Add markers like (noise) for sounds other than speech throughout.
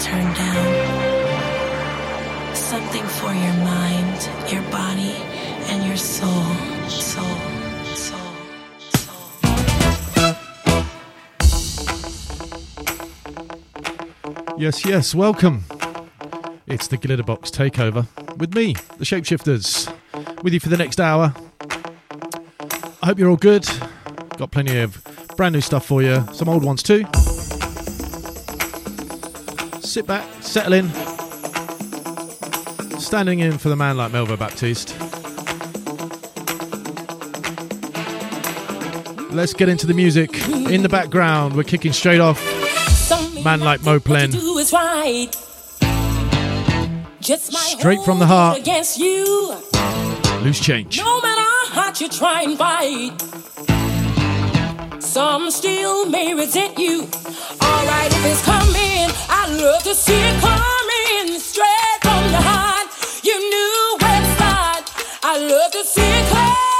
turn down. Something for your mind, your body, and your soul. Soul. Soul. Yes, yes, welcome. It's the Glitterbox Takeover with me, the Shapeshifters, with you for the next hour. I hope you're all good. Got plenty of brand new stuff for you, some old ones too. Sit back, settle in. Standing in for the man like Melvo Baptiste. Let's get into the music. In the background, we're kicking straight off. Man like Moplen. do is right. Just my Straight from the heart. against you. Loose change. No matter how hard you try and fight, some still may resent you. Alright, if it's coming, I love to see it coming straight from your heart. You knew where to start. I love to see it coming,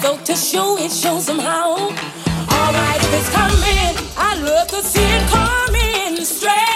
Felt to show, it shows somehow. Alright, if it's coming, I love to see it coming straight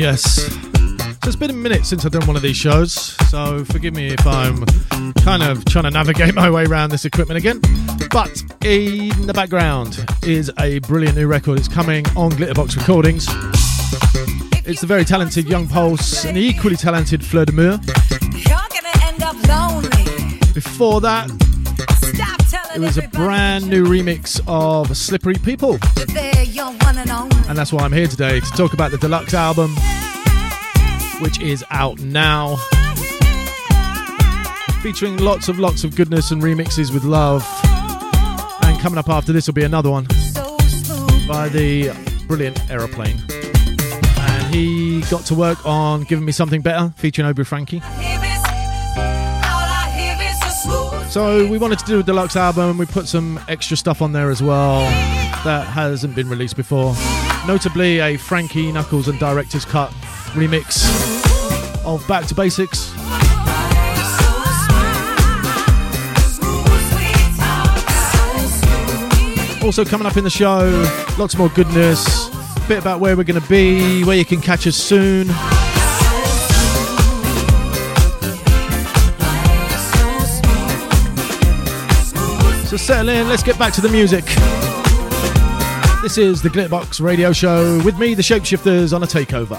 Yes. So it's been a minute since I've done one of these shows, so forgive me if I'm kind of trying to navigate my way around this equipment again. But in the background is a brilliant new record. It's coming on Glitterbox Recordings. It's the very talented Young Pulse and the equally talented Fleur de Mur. Before that, it was a brand new remix of Slippery People. And that's why I'm here today to talk about the deluxe album, which is out now. Featuring lots of lots of goodness and remixes with love. And coming up after this will be another one by the brilliant Aeroplane. And he got to work on Giving Me Something Better, featuring Obi Franky. So we wanted to do a deluxe album. and We put some extra stuff on there as well that hasn't been released before. Notably, a Frankie Knuckles and Director's Cut remix of Back to Basics. Also, coming up in the show, lots more goodness, a bit about where we're going to be, where you can catch us soon. So settle in, let's get back to the music. This is the Glitterbox Radio Show with me, the Shapeshifters, on a takeover.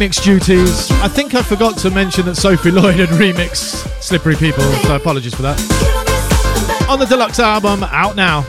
Remix duties. I think I forgot to mention that Sophie Lloyd had remixed Slippery People, so apologies for that. On the deluxe album, out now.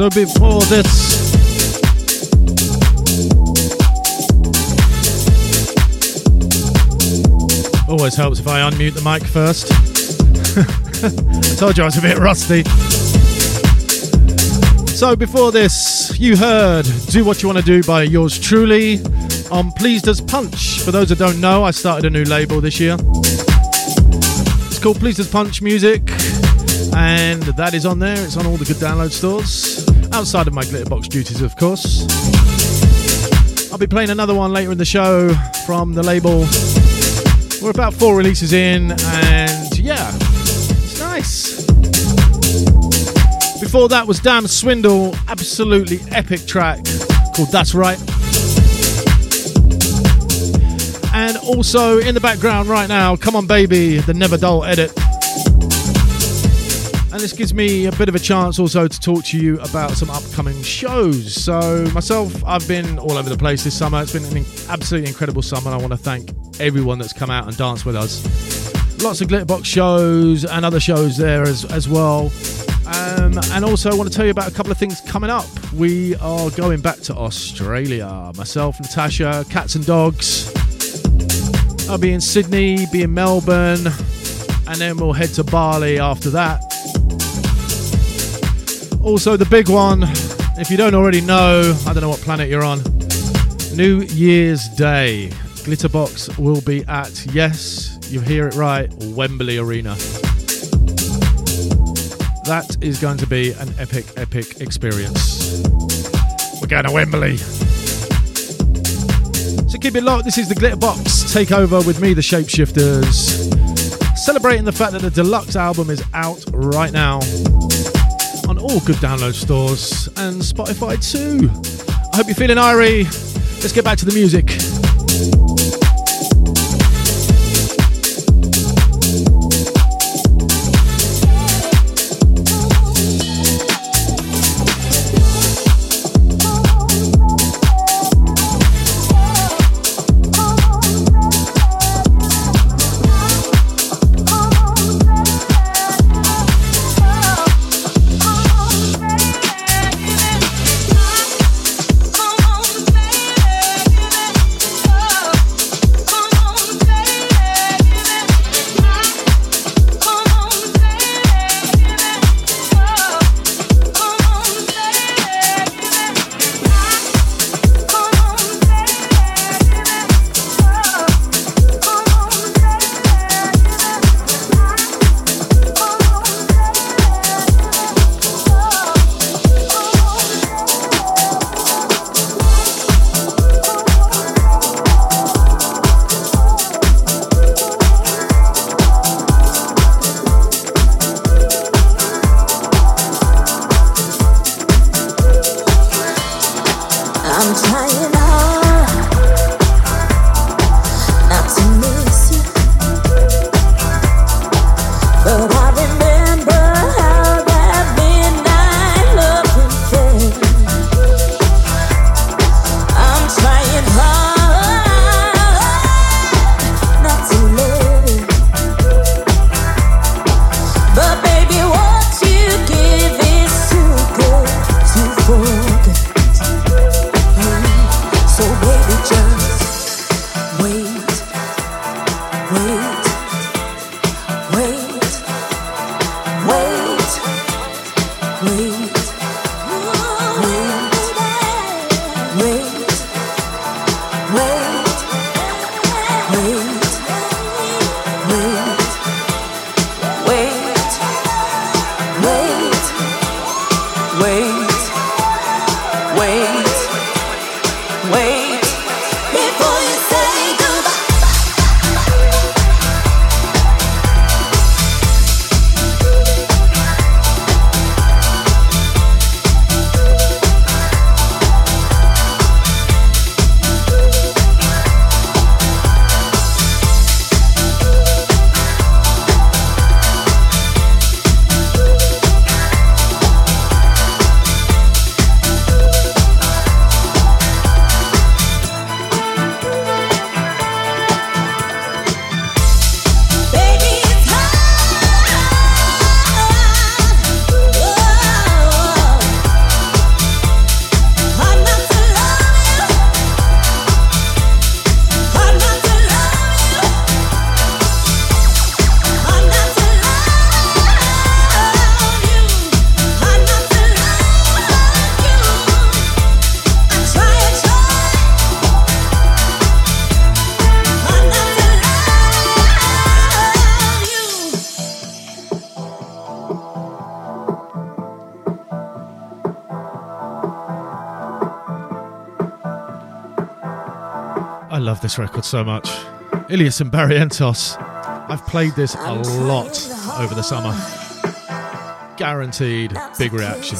So before this, always helps if I unmute the mic first. (laughs) I told you I was a bit rusty. So before this, you heard Do What You Want to Do by yours truly on Pleased as Punch. For those that don't know, I started a new label this year. It's called Pleased as Punch Music, and that is on there. It's on all the good download stores, outside of my Glitterbox duties, of course. I'll be playing another one later in the show from the label. We're about four releases in, and yeah, it's nice. Before that was Dam Swindle, absolutely epic track called That's Right. And also in the background right now, Come On Baby, the Never Dull edit. And this gives me a bit of a chance also to talk to you about some upcoming shows. So, myself, I've been all over the place this summer. It's been an absolutely incredible summer, and I want to thank everyone that's come out and danced with us. Lots of Glitterbox shows and other shows there as, as well. Um, and also, I want to tell you about a couple of things coming up. We are going back to Australia. Myself, Natasha, Cats and Dogs. I'll be in Sydney, be in Melbourne, and then we'll head to Bali after that. Also, the big one, if you don't already know, I don't know what planet you're on. New Year's Day. Glitterbox will be at, yes, you hear it right, Wembley Arena. That is going to be an epic, epic experience. We're going to Wembley. So keep it locked. This is the Glitterbox takeover with me, the Shapeshifters. Celebrating the fact that the deluxe album is out right now on all good download stores and Spotify too. I hope you're feeling irie. Let's get back to the music. This record so much. Illyus and Barrientos. I've played this a lot over the summer. Guaranteed big reaction.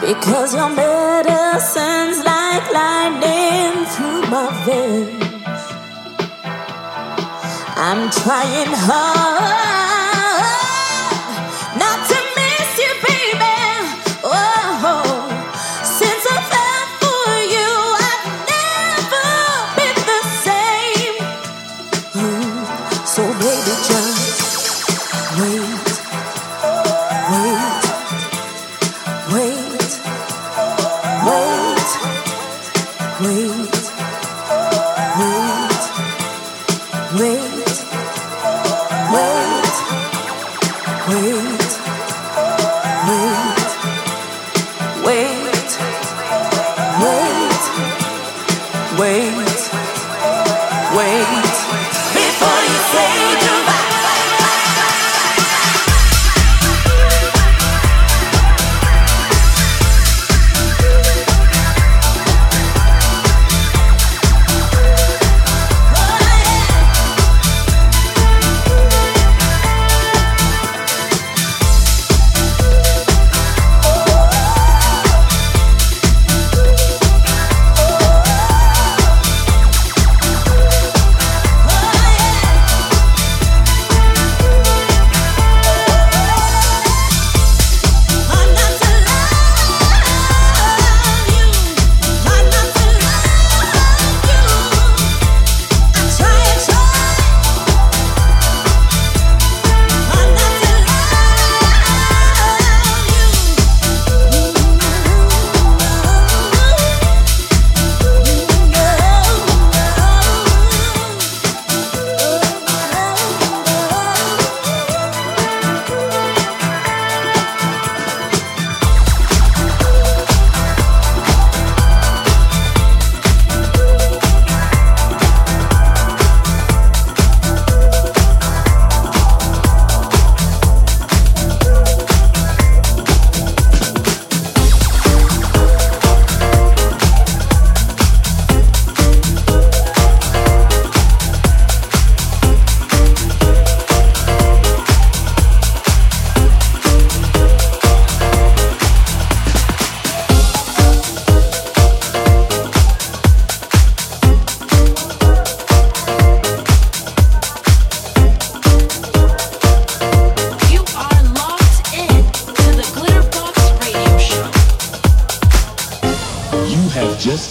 Because your medicine's like lightning through my veins. I'm trying hard.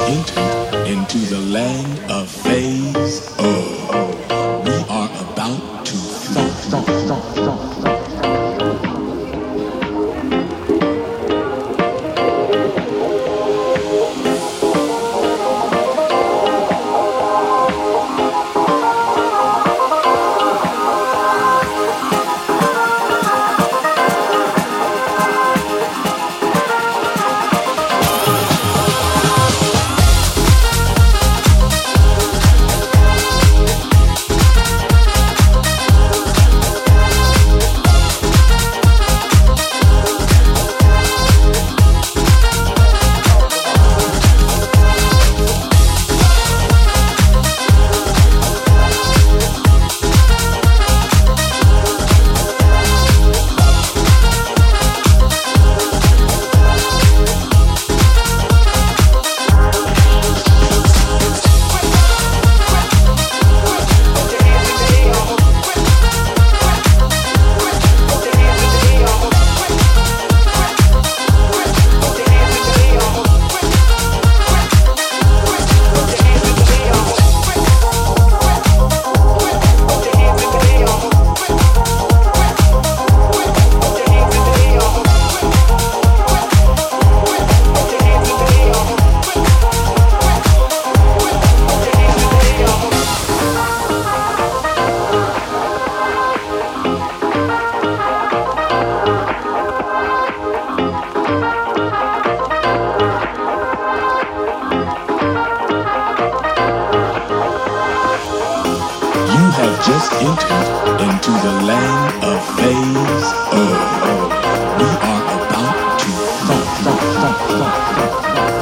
into have just entered into the land of phase earth. We are about to funk, funk, funk.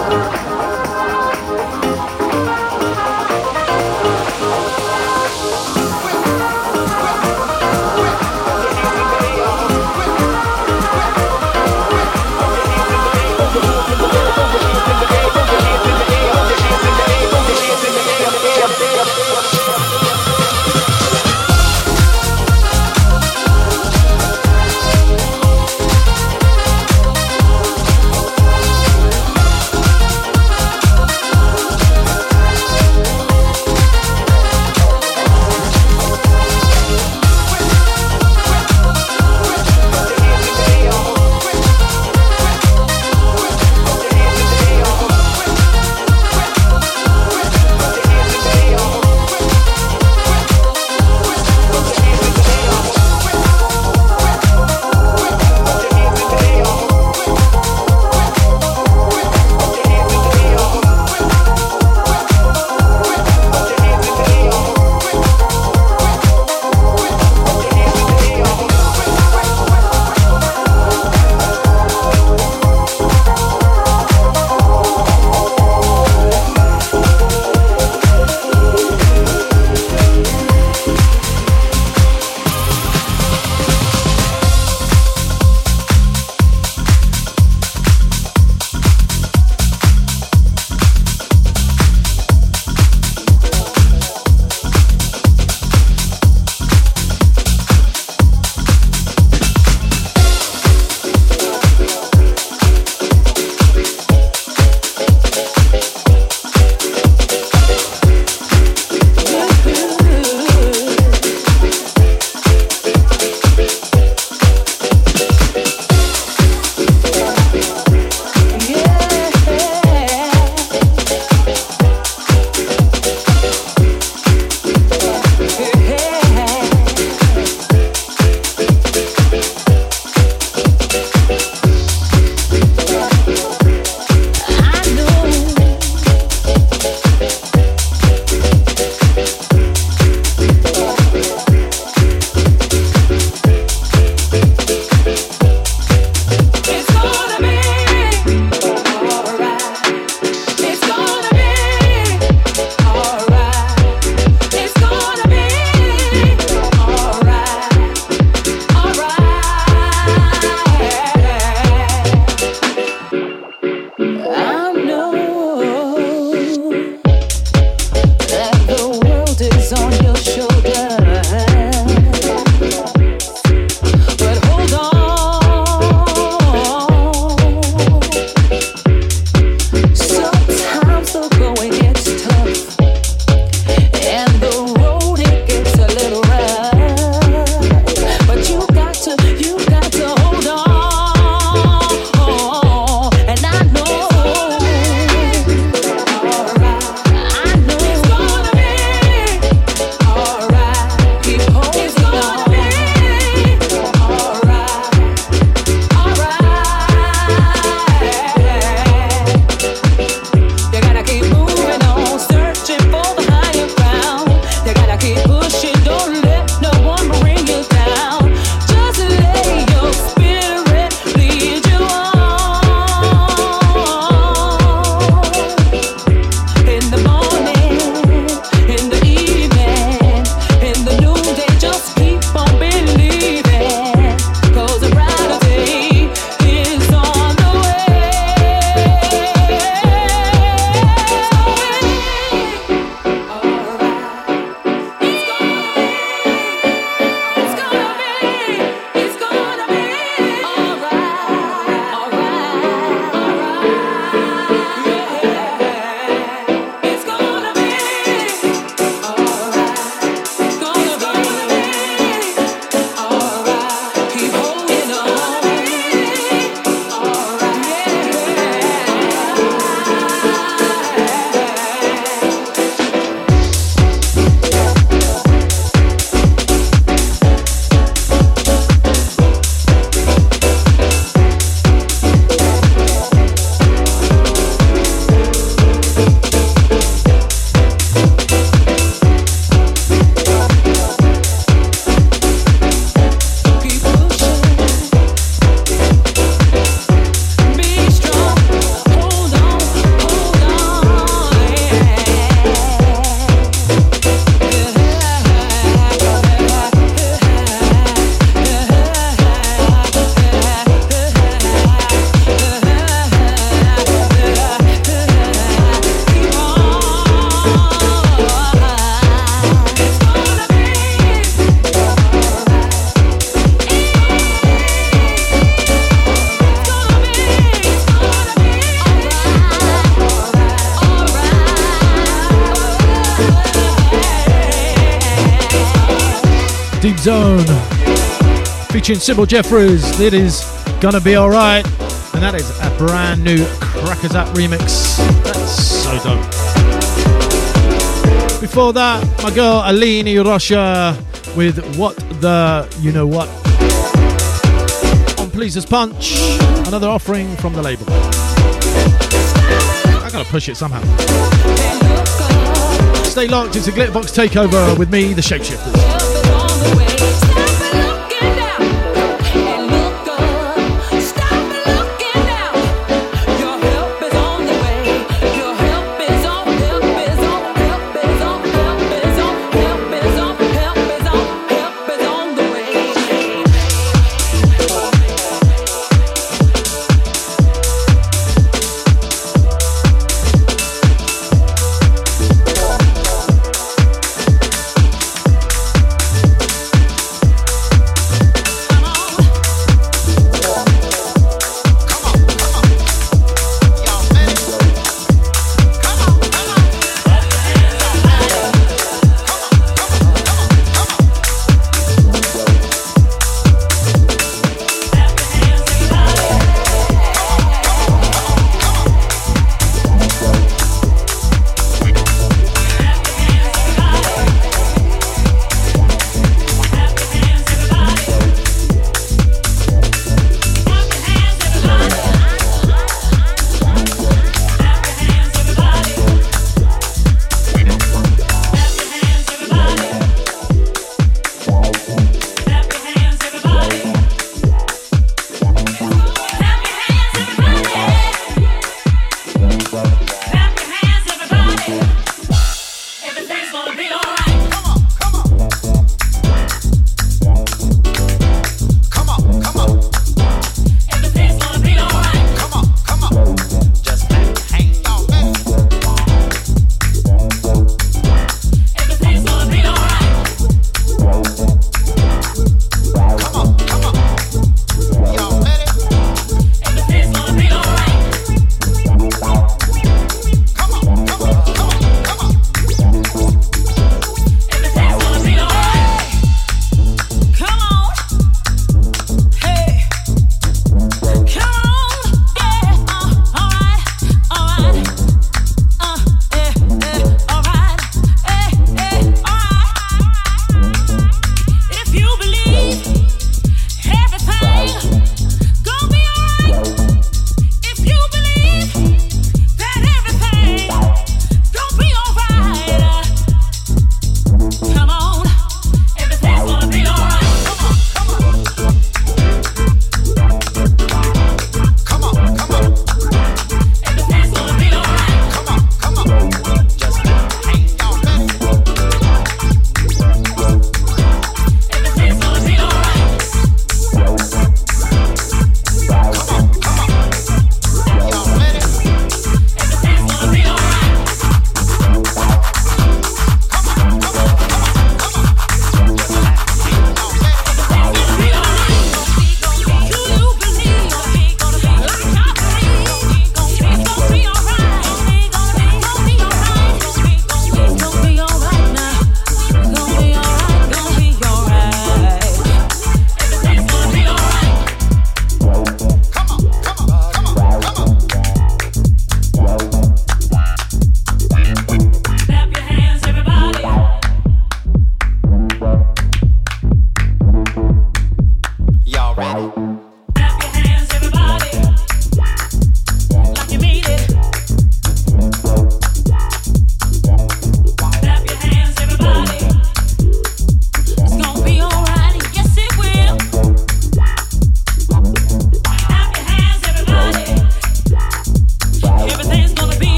Featuring Ceybil Jefferies. It is gonna be alright, and that is a brand new Crackazat remix. That's so dope. Before that, my girl Aline Rocha with What the You Know What on Pleased as Punch, another offering from the label. I gotta push it somehow. Stay locked, it's a Glitterbox takeover with me, the Shapeshifters.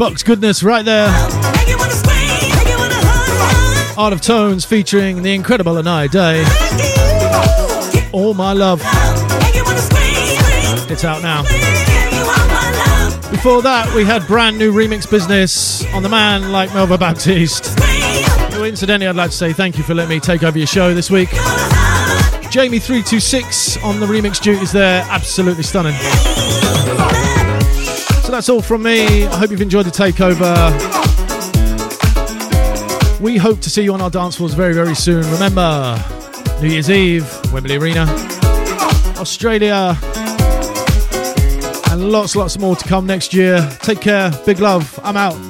Glitterbox goodness right there. Art of Tones featuring the incredible Inaya Day. All My Love. It's out now. Before that, we had brand new remix business on the man like Melvo Baptiste. Who, incidentally, I'd like to say thank you for letting me take over your show this week. Jamie 3:26 on the remix duties there, absolutely stunning. That's all from me. I hope you've enjoyed the takeover. We hope to see you on our dance floors very, very soon. Remember, New Year's Eve, Wembley Arena, Australia, and lots, lots more to come next year. Take care. Big love. I'm out.